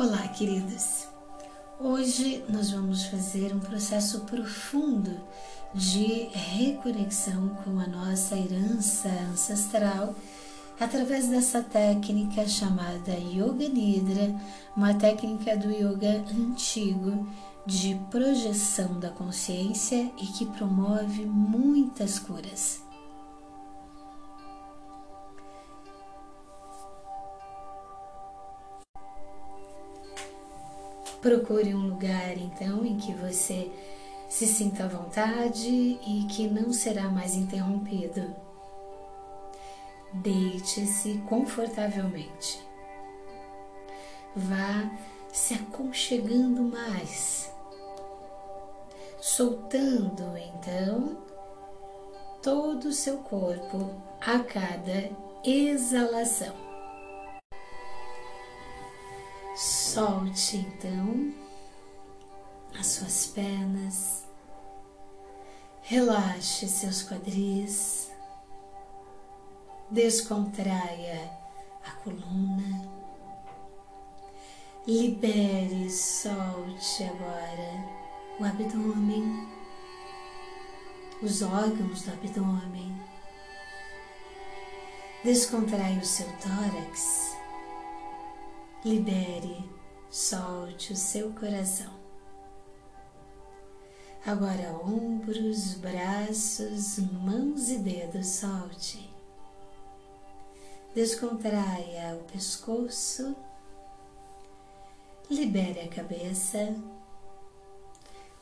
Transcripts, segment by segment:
Olá, queridos. Hoje nós vamos fazer um processo profundo de reconexão com a nossa herança ancestral através dessa técnica chamada Yoga Nidra, uma técnica do yoga antigo de projeção da consciência e que promove muitas curas. Procure um lugar então em que você se sinta à vontade e que não será mais interrompido. Deite-se confortavelmente. Vá se aconchegando mais, soltando então todo o seu corpo a cada exalação. Solte então. As suas pernas, relaxe seus quadris, descontraia a coluna, libere, solte agora o abdômen, os órgãos do abdômen, descontraia o seu tórax. Libere, solte o seu coração. Agora, ombros, braços, mãos e dedos, solte. Descontraia o pescoço, libere a cabeça,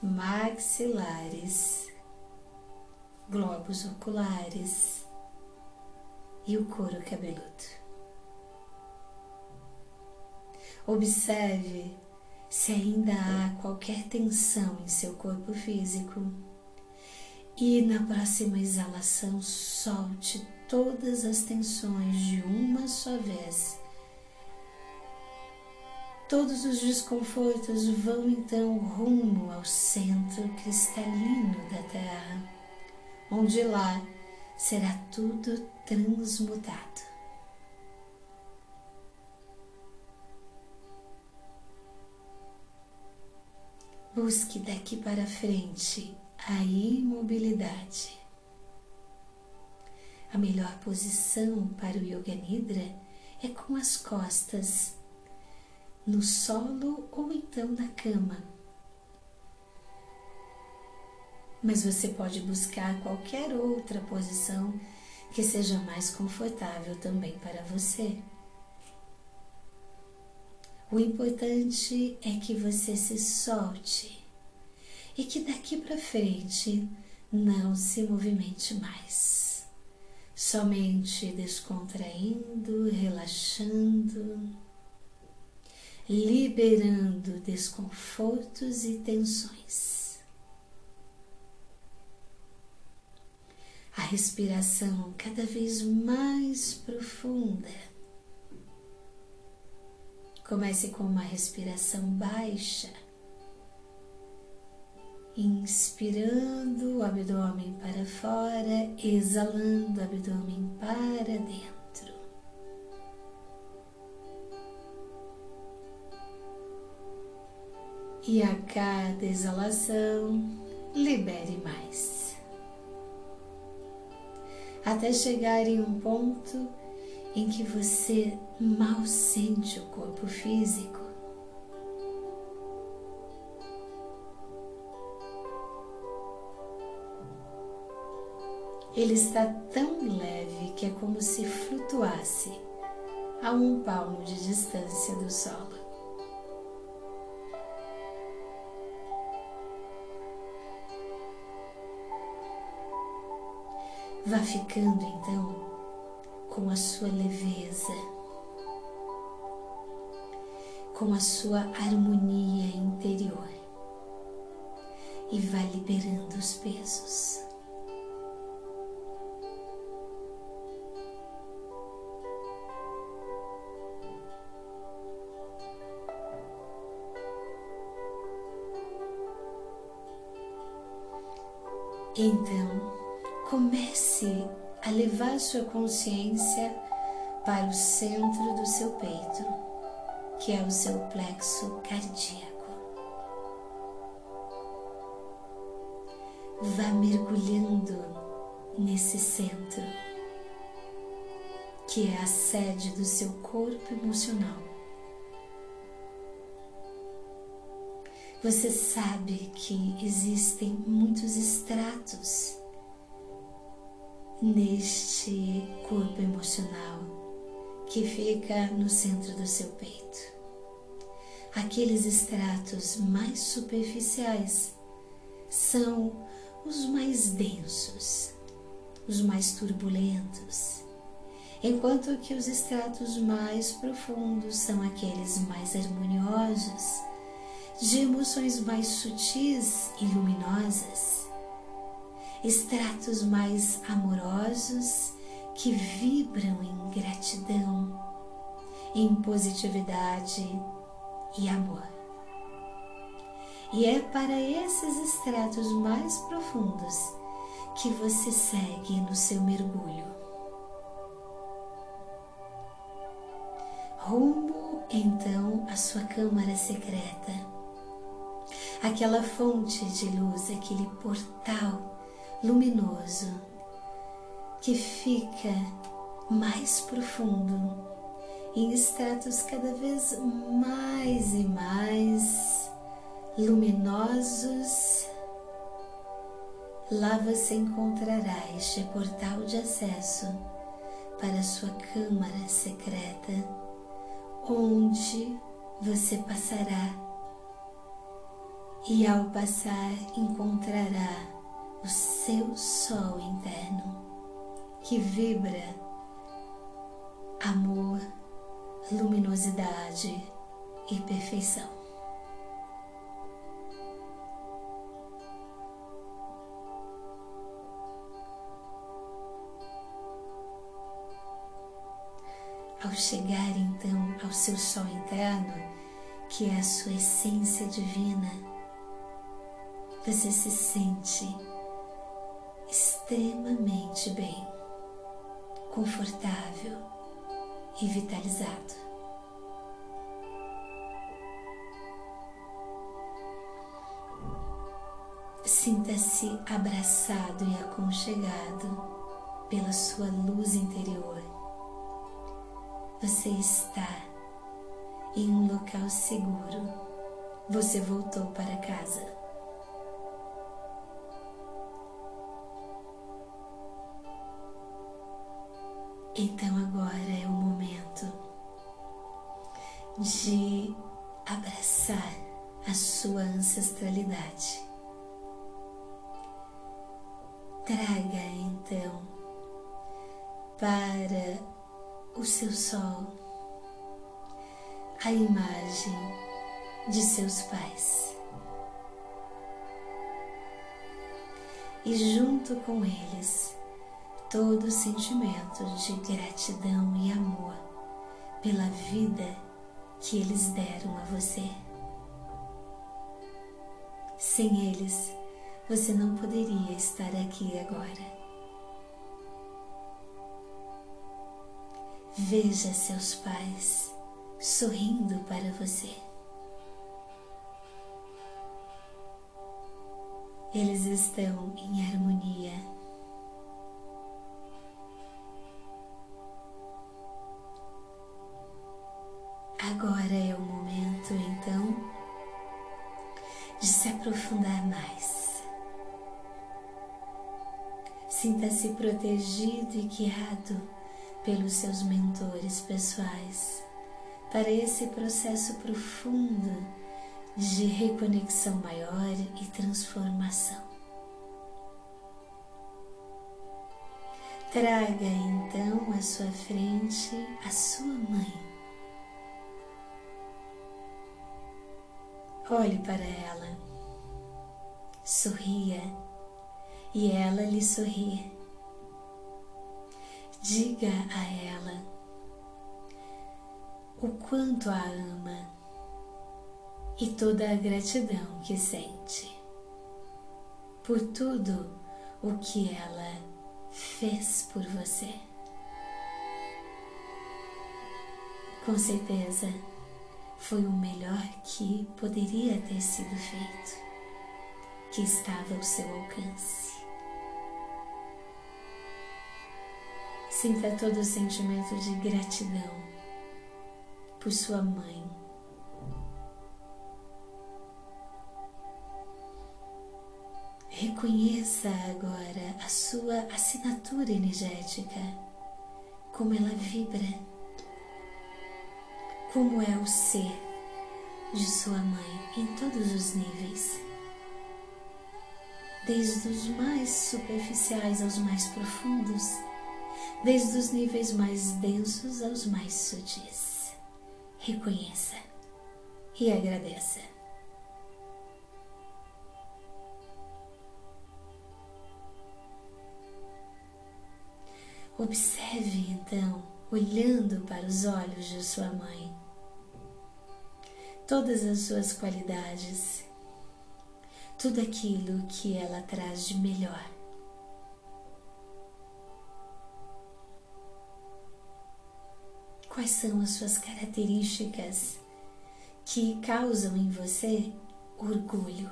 maxilares, globos oculares e o couro cabeludo. Observe se ainda há qualquer tensão em seu corpo físico. E na próxima exalação, solte todas as tensões de uma só vez. Todos os desconfortos vão então rumo ao centro cristalino da Terra, onde lá será tudo transmutado. Busque daqui para frente a imobilidade. A melhor posição para o Yoga Nidra é com as costas no solo ou então na cama. Mas você pode buscar qualquer outra posição que seja mais confortável também para você. O importante é que você se solte e que daqui para frente não se movimente mais. Somente descontraindo, relaxando, liberando desconfortos e tensões. A respiração cada vez mais profunda Comece com uma respiração baixa, inspirando o abdômen para fora, exalando o abdômen para dentro. E a cada exalação, libere mais. Até chegar em um ponto em que você mal sente o corpo físico. Ele está tão leve que é como se flutuasse a um palmo de distância do solo. Vá ficando então com a sua leveza, com a sua harmonia interior e vai liberando os pesos. Então, comece a levar sua consciência para o centro do seu peito, que é o seu plexo cardíaco. Vá mergulhando nesse centro, que é a sede do seu corpo emocional. Você sabe que existem muitos estratos neste corpo emocional que fica no centro do seu peito. Aqueles estratos mais superficiais são os mais densos, os mais turbulentos, enquanto que os estratos mais profundos são aqueles mais harmoniosos, de emoções mais sutis e luminosas estratos mais amorosos que vibram em gratidão, em positividade e amor. E é para esses estratos mais profundos que você segue no seu mergulho. Rumo então à sua câmara secreta, aquela fonte de luz, aquele portal luminoso que fica mais profundo em estratos cada vez mais e mais luminosos. Lá você encontrará este portal de acesso para sua câmara secreta, onde você passará e ao passar encontrará o seu sol interno que vibra amor, luminosidade e perfeição. Ao chegar então ao seu sol interno, que é a sua essência divina, você se sente extremamente bem, confortável e vitalizado. Sinta-se abraçado e aconchegado pela sua luz interior. Você está em um local seguro. Você voltou para casa. Então agora é o momento de abraçar a sua ancestralidade. Traga então para o seu sol a imagem de seus pais. E junto com eles, todo sentimento de gratidão e amor pela vida que eles deram a você. Sem eles, você não poderia estar aqui agora. Veja seus pais sorrindo para você. Eles estão em harmonia Agora é o momento, então, de se aprofundar mais. Sinta-se protegido e guiado pelos seus mentores pessoais para esse processo profundo de reconexão maior e transformação. Traga então à sua frente a sua mãe Olhe para ela, sorria e ela lhe sorria. Diga a ela o quanto a ama e toda a gratidão que sente por tudo o que ela fez por você. Com certeza foi o melhor que poderia ter sido feito, que estava ao seu alcance. Sinta todo o sentimento de gratidão por sua mãe. Reconheça agora a sua assinatura energética, como ela vibra, como é o ser de sua mãe em todos os níveis, desde os mais superficiais aos mais profundos desde os níveis mais densos aos mais sutis. Reconheça e agradeça. Observe então, olhando para os olhos de sua mãe, todas as suas qualidades, tudo aquilo que ela traz de melhor Quais são as suas características que causam em você orgulho?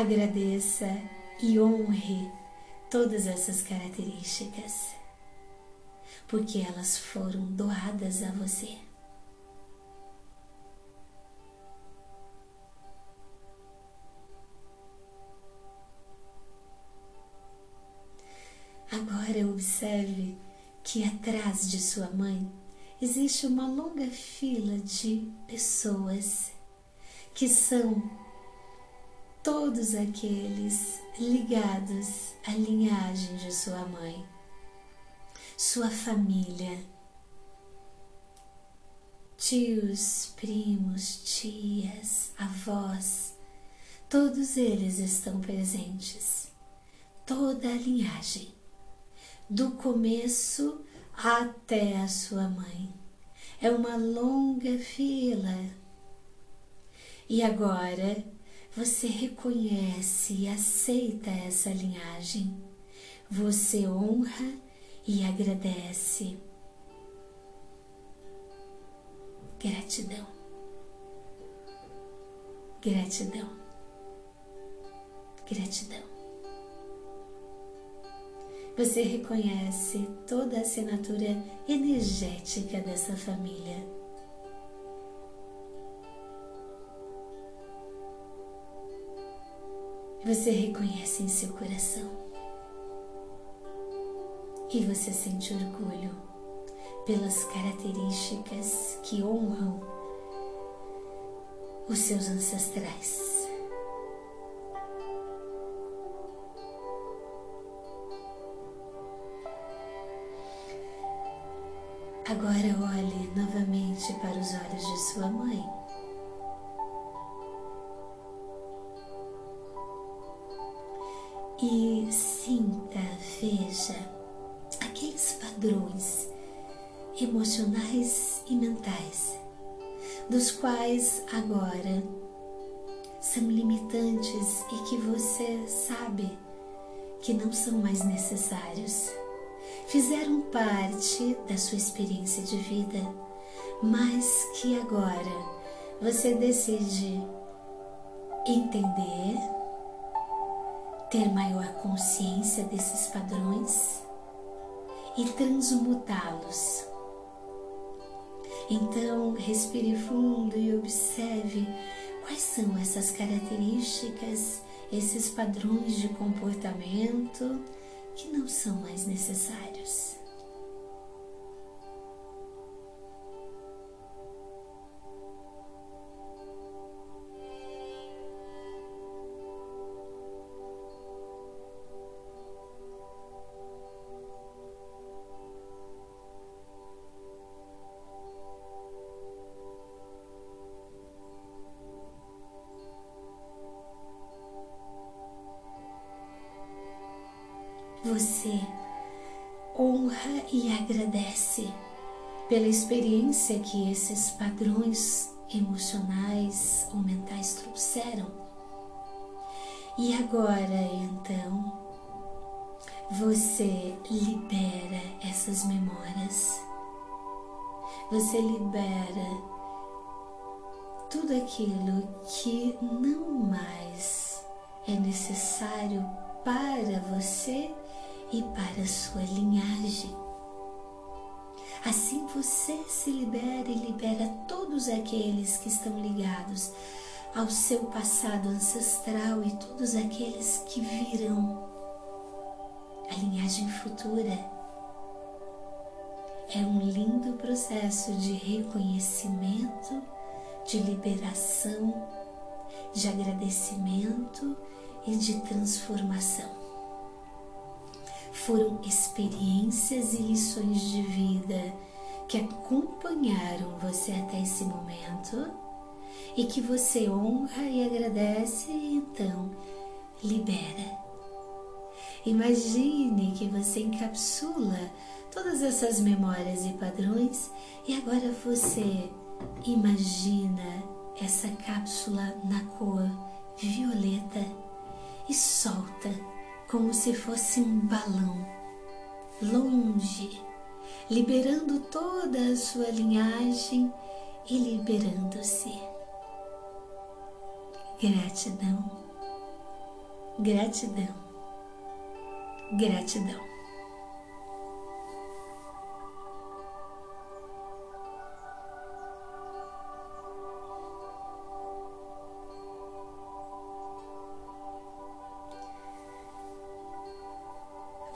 Agradeça e honre todas essas características, porque elas foram doadas a você. Agora observe que atrás de sua mãe existe uma longa fila de pessoas que são todos aqueles ligados à linhagem de sua mãe, sua família, tios, primos, tias, avós, todos eles estão presentes, toda a linhagem do começo até a sua mãe. É uma longa fila. E agora você reconhece e aceita essa linhagem. Você honra e agradece. Gratidão. Gratidão. Gratidão você reconhece toda a assinatura energética dessa família. Você reconhece em seu coração e você sente orgulho pelas características que honram os seus ancestrais. Agora olhe novamente para os olhos de sua mãe. E sinta, veja aqueles padrões emocionais e mentais, dos quais agora são limitantes e que você sabe que não são mais necessários. Fizeram parte da sua experiência de vida, mas que agora você decide entender, ter maior consciência desses padrões e transmutá-los. Então, respire fundo e observe quais são essas características, esses padrões de comportamento que não são mais necessários. Você honra e agradece pela experiência que esses padrões emocionais ou mentais fizeram. E agora então você libera essas memórias, você libera tudo aquilo que não mais é necessário para você e para a sua linhagem. Assim você se libera e libera todos aqueles que estão ligados ao seu passado ancestral e todos aqueles que virão. A linhagem futura é um lindo processo de reconhecimento, de liberação, de agradecimento e de transformação foram experiências e lições de vida que acompanharam você até esse momento e que você honra e agradece e então libera. Imagine que você encapsula todas essas memórias e padrões e agora você imagina essa cápsula na cor violeta e solta como se fosse um balão, longe, liberando toda a sua linhagem e liberando-se. Gratidão, gratidão, gratidão.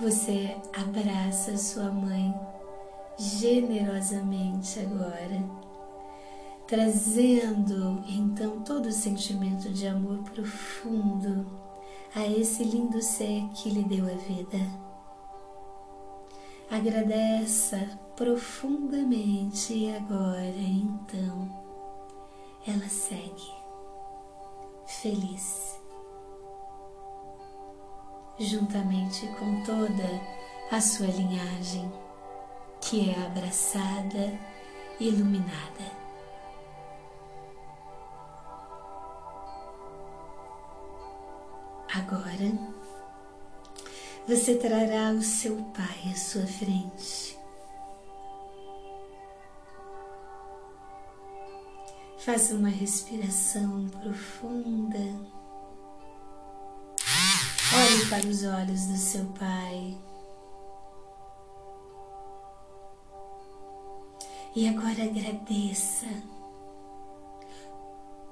Você abraça sua mãe generosamente agora, trazendo então todo o sentimento de amor profundo a esse lindo ser que lhe deu a vida. Agradeça profundamente e agora então ela segue feliz juntamente com toda a sua linhagem, que é abraçada e iluminada. Agora você trará o seu Pai à sua frente. Faça uma respiração profunda. Para os olhos do seu Pai. E agora agradeça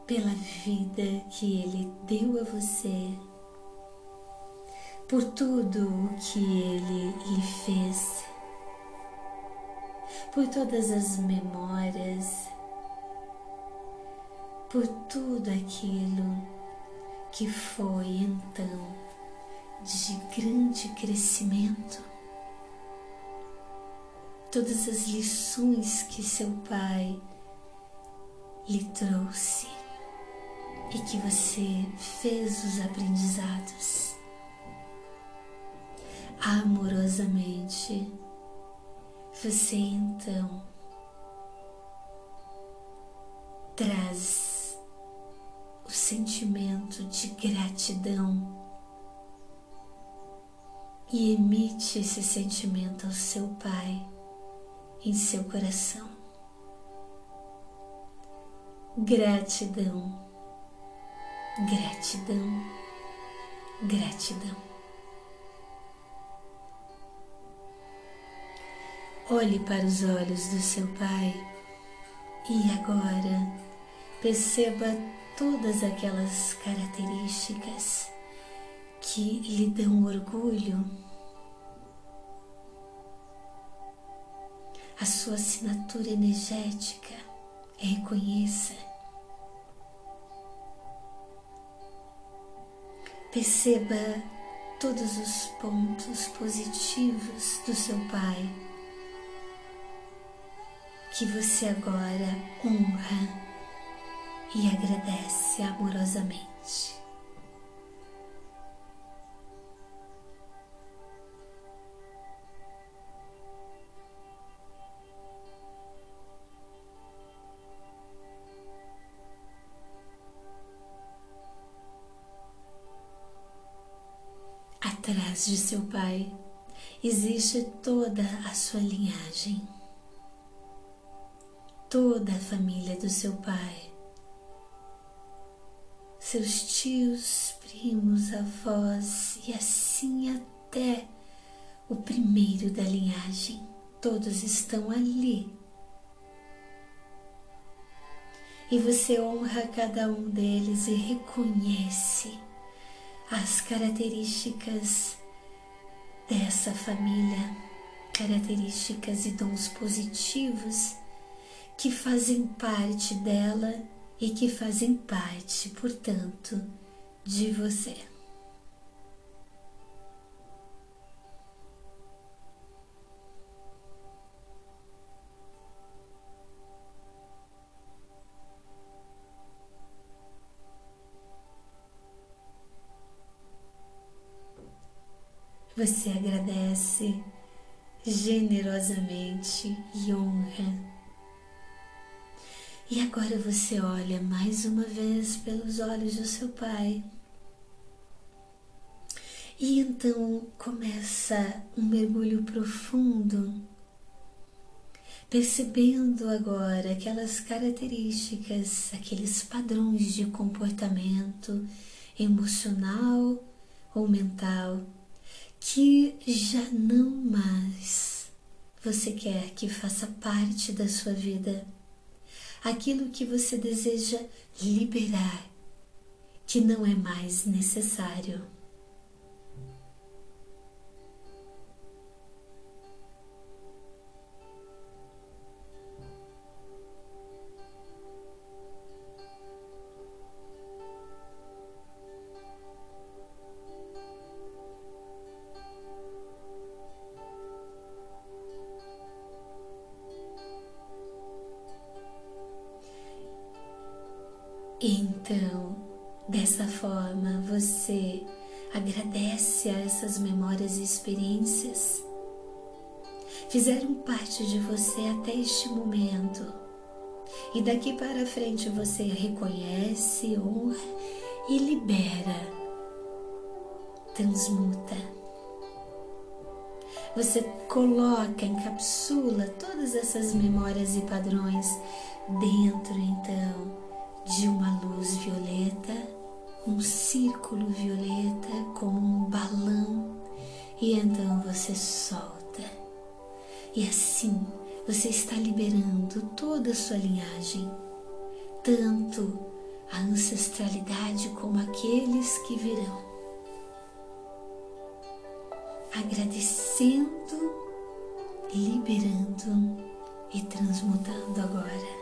pela vida que Ele deu a você, por tudo o que Ele lhe fez, por todas as memórias, por tudo aquilo que foi então de grande crescimento. Todas as lições que seu pai lhe trouxe e que você fez os aprendizados amorosamente, você então traz o sentimento de gratidão e emite esse sentimento ao seu Pai em seu coração. Gratidão, gratidão, gratidão. Olhe para os olhos do seu Pai e agora perceba todas aquelas características que lhe dão orgulho, a sua assinatura energética, reconheça. Perceba todos os pontos positivos do seu Pai, que você agora honra e agradece amorosamente. Atrás de seu pai. Existe toda a sua linhagem, toda a família do seu pai, seus tios, primos, avós e assim até o primeiro da linhagem, todos estão ali. E você honra cada um deles e reconhece as características dessa família, características e dons positivos que fazem parte dela e que fazem parte, portanto, de você. Você agradece generosamente e honra. E agora você olha mais uma vez pelos olhos do seu pai. E então começa um mergulho profundo, percebendo agora aquelas características, aqueles padrões de comportamento emocional ou mental que já não mais você quer que faça parte da sua vida, aquilo que você deseja liberar, que não é mais necessário. Você agradece a essas memórias e experiências. Fizeram parte de você até este momento. E daqui para frente você reconhece, honra e libera, transmuta. Você coloca, encapsula todas essas memórias e padrões dentro então de uma luz violeta, um círculo violeta como um balão, e então você solta. E assim você está liberando toda a sua linhagem, tanto a ancestralidade como aqueles que virão. Agradecendo, liberando e transmutando agora.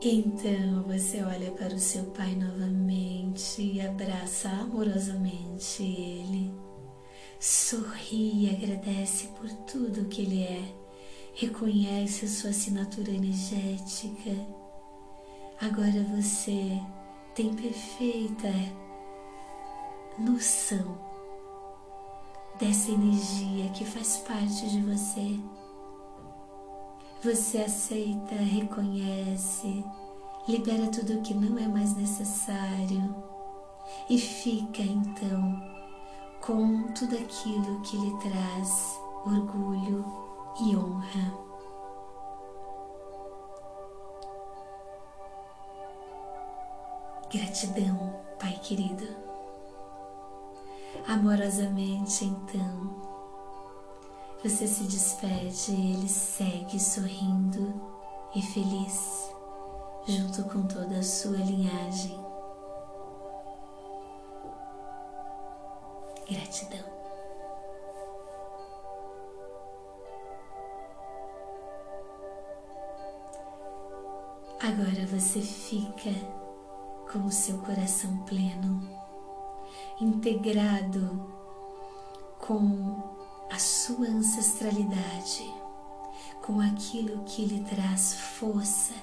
Então você olha para o seu pai novamente e abraça amorosamente ele. Sorri e agradece por tudo que ele é. Reconhece a sua assinatura energética. Agora você tem perfeita noção dessa energia que faz parte de você você aceita, reconhece, libera tudo o que não é mais necessário e fica então com tudo aquilo que lhe traz orgulho e honra. Gratidão, Pai querido. Amorosamente, então, você se despede e ele segue sorrindo e feliz, junto com toda a sua linhagem. Gratidão. Agora você fica com o seu coração pleno, integrado com a sua ancestralidade, com aquilo que lhe traz força,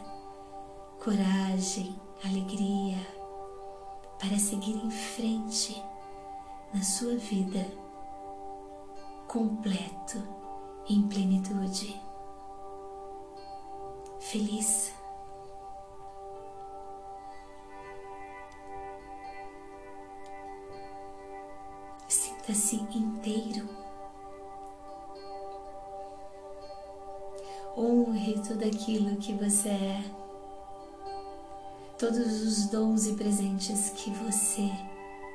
coragem, alegria para seguir em frente na sua vida completo, em plenitude. Feliz. Sinta-se inteiro. Honre tudo aquilo que você é, todos os dons e presentes que você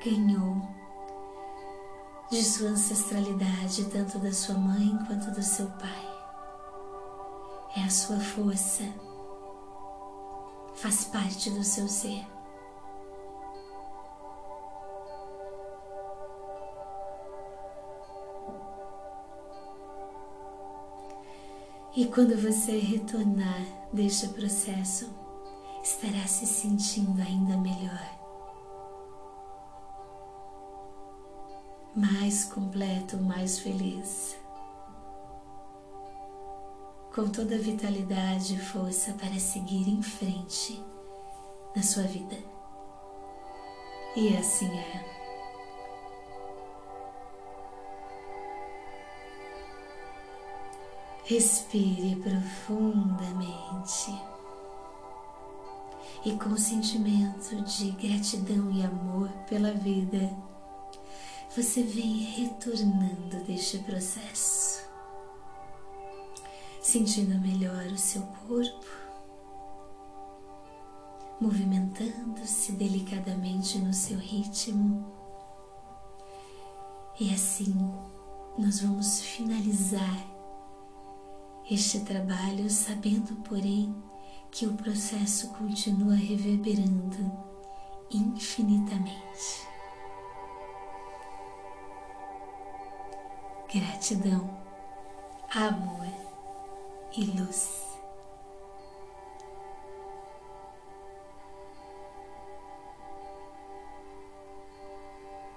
ganhou de sua ancestralidade, tanto da sua mãe quanto do seu pai. É a sua força, faz parte do seu ser. E quando você retornar deste processo, estará se sentindo ainda melhor. mais completo, mais feliz. Com toda a vitalidade e força para seguir em frente na sua vida. E assim é. Respire profundamente. E com sentimento de gratidão e amor pela vida você vem retornando deste processo, sentindo melhor o seu corpo, movimentando-se delicadamente no seu ritmo. E assim nós vamos finalizar este trabalho sabendo, porém, que o processo continua reverberando infinitamente. gratidão, amor e luz.